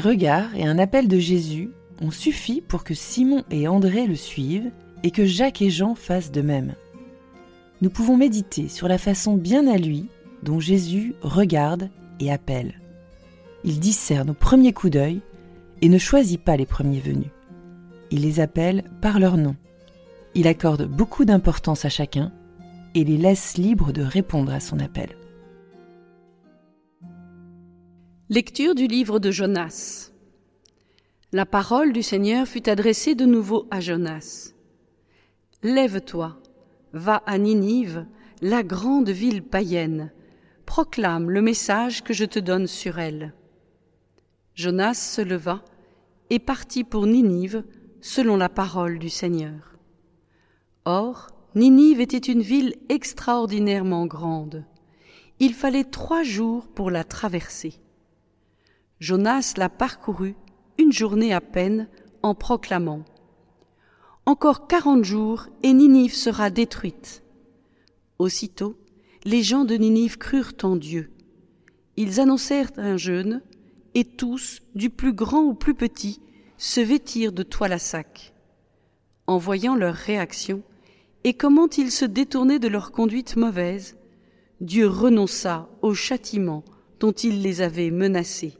Un regard et un appel de Jésus ont suffi pour que Simon et André le suivent et que Jacques et Jean fassent de même. Nous pouvons méditer sur la façon bien à lui dont Jésus regarde et appelle. Il discerne au premier coup d'œil et ne choisit pas les premiers venus. Il les appelle par leur nom. Il accorde beaucoup d'importance à chacun et les laisse libres de répondre à son appel. Lecture du livre de Jonas. La parole du Seigneur fut adressée de nouveau à Jonas. Lève-toi, va à Ninive, la grande ville païenne, proclame le message que je te donne sur elle. Jonas se leva et partit pour Ninive selon la parole du Seigneur. Or, Ninive était une ville extraordinairement grande. Il fallait trois jours pour la traverser. Jonas la parcourut une journée à peine en proclamant Encore quarante jours et Ninive sera détruite. Aussitôt, les gens de Ninive crurent en Dieu. Ils annoncèrent un jeûne, et tous, du plus grand au plus petit, se vêtirent de toile à sac. En voyant leur réaction, et comment ils se détournaient de leur conduite mauvaise, Dieu renonça au châtiment dont il les avait menacés.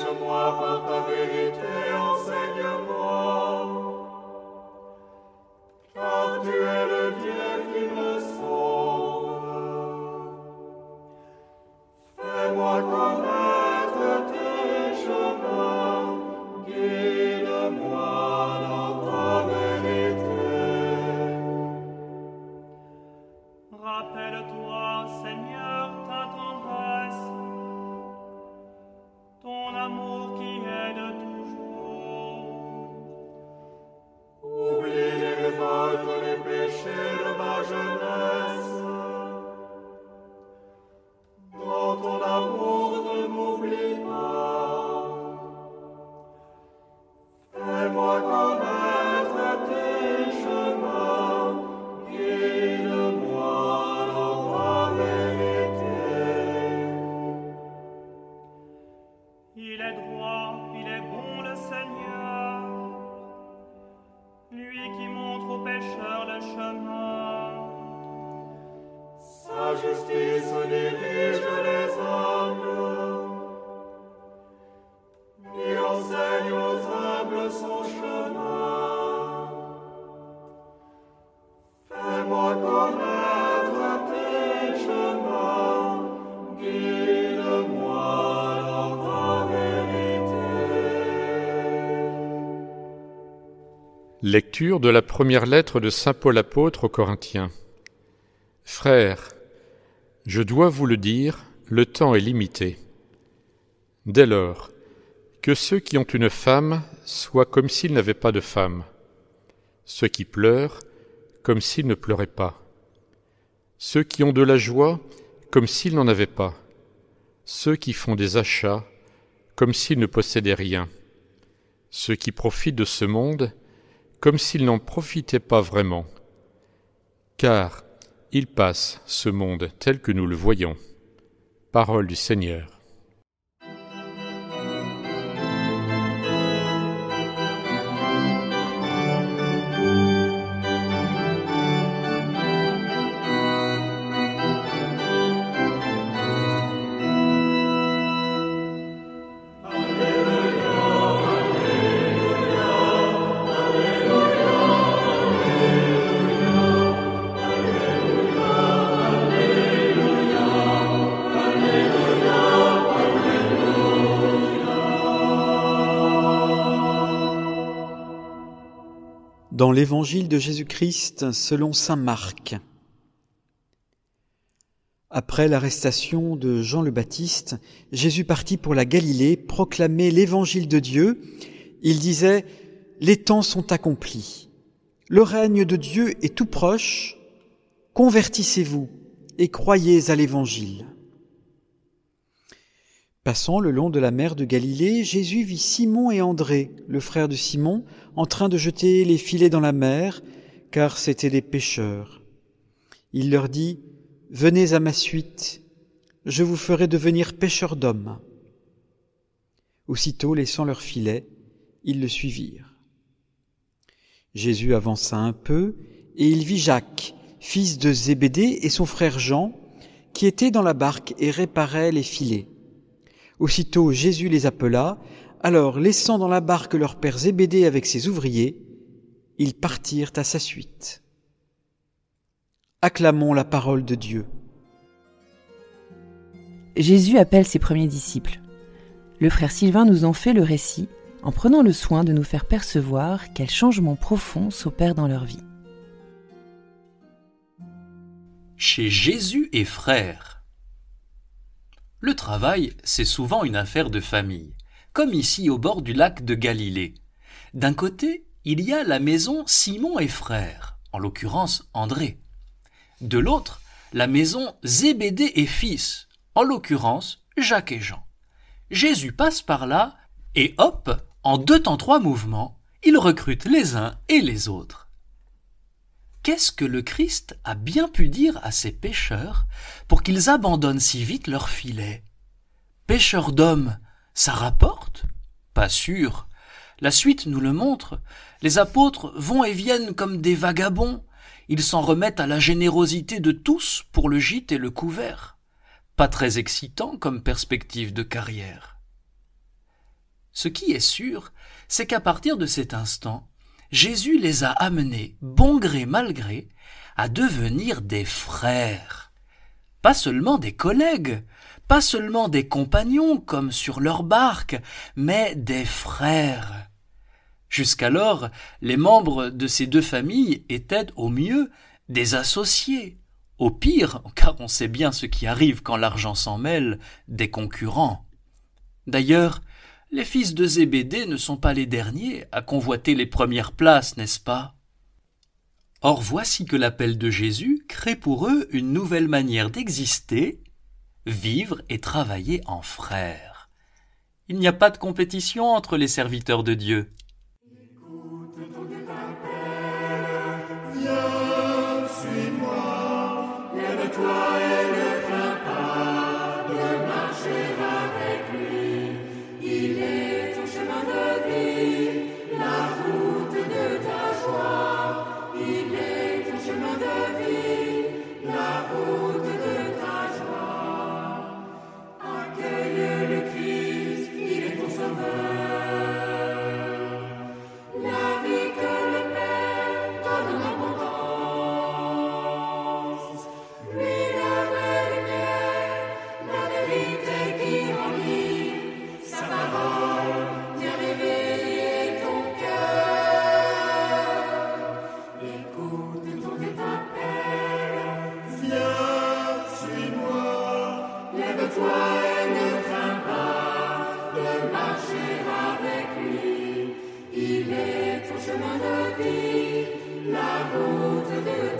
Dirige-moi par ta vérité, enseigne-moi. Car tu es le Dieu qui me sauve. Fais-moi connaître qui montre aux pécheurs le chemin. Sa justice Lecture de la première lettre de Saint Paul apôtre aux Corinthiens. Frères, je dois vous le dire, le temps est limité. Dès lors, que ceux qui ont une femme soient comme s'ils n'avaient pas de femme, ceux qui pleurent comme s'ils ne pleuraient pas, ceux qui ont de la joie comme s'ils n'en avaient pas, ceux qui font des achats comme s'ils ne possédaient rien, ceux qui profitent de ce monde comme s'ils n'en profitaient pas vraiment. Car il passe, ce monde tel que nous le voyons. Parole du Seigneur. Dans l'Évangile de Jésus-Christ selon Saint Marc. Après l'arrestation de Jean le Baptiste, Jésus partit pour la Galilée proclamer l'évangile de Dieu. Il disait, Les temps sont accomplis. Le règne de Dieu est tout proche. Convertissez-vous et croyez à l'évangile. Passant le long de la mer de Galilée, Jésus vit Simon et André, le frère de Simon, en train de jeter les filets dans la mer, car c'étaient des pêcheurs. Il leur dit, Venez à ma suite, je vous ferai devenir pêcheurs d'hommes. Aussitôt, laissant leurs filets, ils le suivirent. Jésus avança un peu, et il vit Jacques, fils de Zébédée, et son frère Jean, qui étaient dans la barque et réparaient les filets. Aussitôt Jésus les appela, alors laissant dans la barque leur père Zébédée avec ses ouvriers, ils partirent à sa suite. Acclamons la parole de Dieu. Jésus appelle ses premiers disciples. Le frère Sylvain nous en fait le récit en prenant le soin de nous faire percevoir quels changements profonds s'opèrent dans leur vie. Chez Jésus et frères. Le travail, c'est souvent une affaire de famille, comme ici au bord du lac de Galilée. D'un côté, il y a la maison Simon et frères, en l'occurrence André. De l'autre, la maison Zébédée et fils, en l'occurrence Jacques et Jean. Jésus passe par là et hop, en deux temps trois mouvements, il recrute les uns et les autres. Qu'est-ce que le Christ a bien pu dire à ces pêcheurs pour qu'ils abandonnent si vite leur filet? Pêcheurs d'hommes, ça rapporte? Pas sûr. La suite nous le montre. Les apôtres vont et viennent comme des vagabonds, ils s'en remettent à la générosité de tous pour le gîte et le couvert. Pas très excitant comme perspective de carrière. Ce qui est sûr, c'est qu'à partir de cet instant, Jésus les a amenés, bon gré mal gré, à devenir des frères. Pas seulement des collègues, pas seulement des compagnons comme sur leur barque, mais des frères. Jusqu'alors, les membres de ces deux familles étaient au mieux des associés, au pire, car on sait bien ce qui arrive quand l'argent s'en mêle, des concurrents. D'ailleurs, les fils de Zébédée ne sont pas les derniers à convoiter les premières places, n'est-ce pas? Or voici que l'appel de Jésus crée pour eux une nouvelle manière d'exister, vivre et travailler en frères. Il n'y a pas de compétition entre les serviteurs de Dieu. écoute Et t'aiguille en lui, sa parole, bien-aimée, ton cœur. Écoute ton appel. Père, fleur, suis-moi, lève-toi et ne crains pas de marcher avec lui. Il est ton chemin de vie, la route de vie.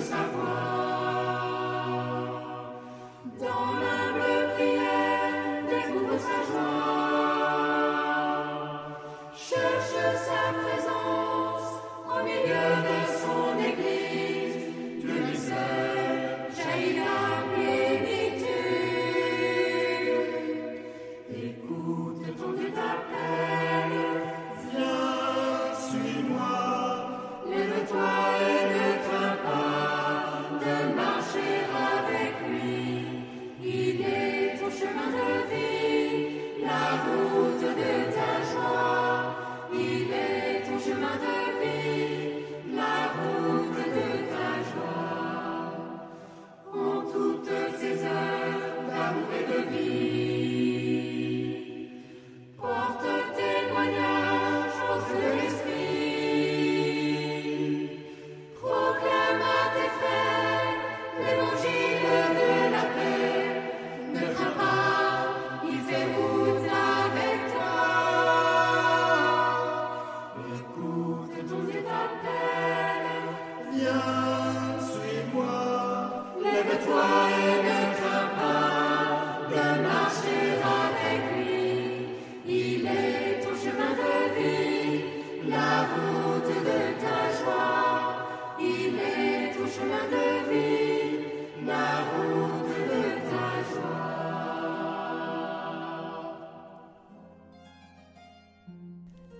sa voix. Father.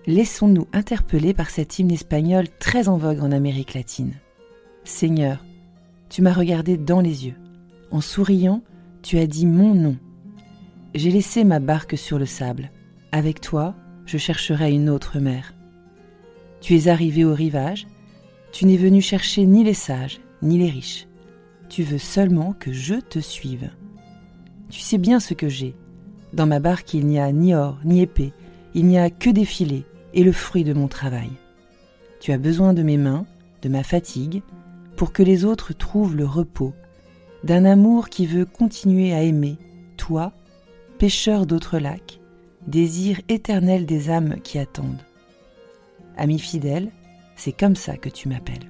Laissons-nous interpeller par cet hymne espagnol très en vogue en Amérique latine. Seigneur, tu m'as regardé dans les yeux. En souriant, tu as dit mon nom. J'ai laissé ma barque sur le sable. Avec toi, je chercherai une autre mer. Tu es arrivé au rivage, tu n'es venu chercher ni les sages, ni les riches. Tu veux seulement que je te suive. Tu sais bien ce que j'ai. Dans ma barque, il n'y a ni or, ni épée, il n'y a que des filets et le fruit de mon travail. Tu as besoin de mes mains, de ma fatigue, pour que les autres trouvent le repos, d'un amour qui veut continuer à aimer, toi, pêcheur d'autres lacs, désir éternel des âmes qui attendent. Ami fidèle, c'est comme ça que tu m'appelles.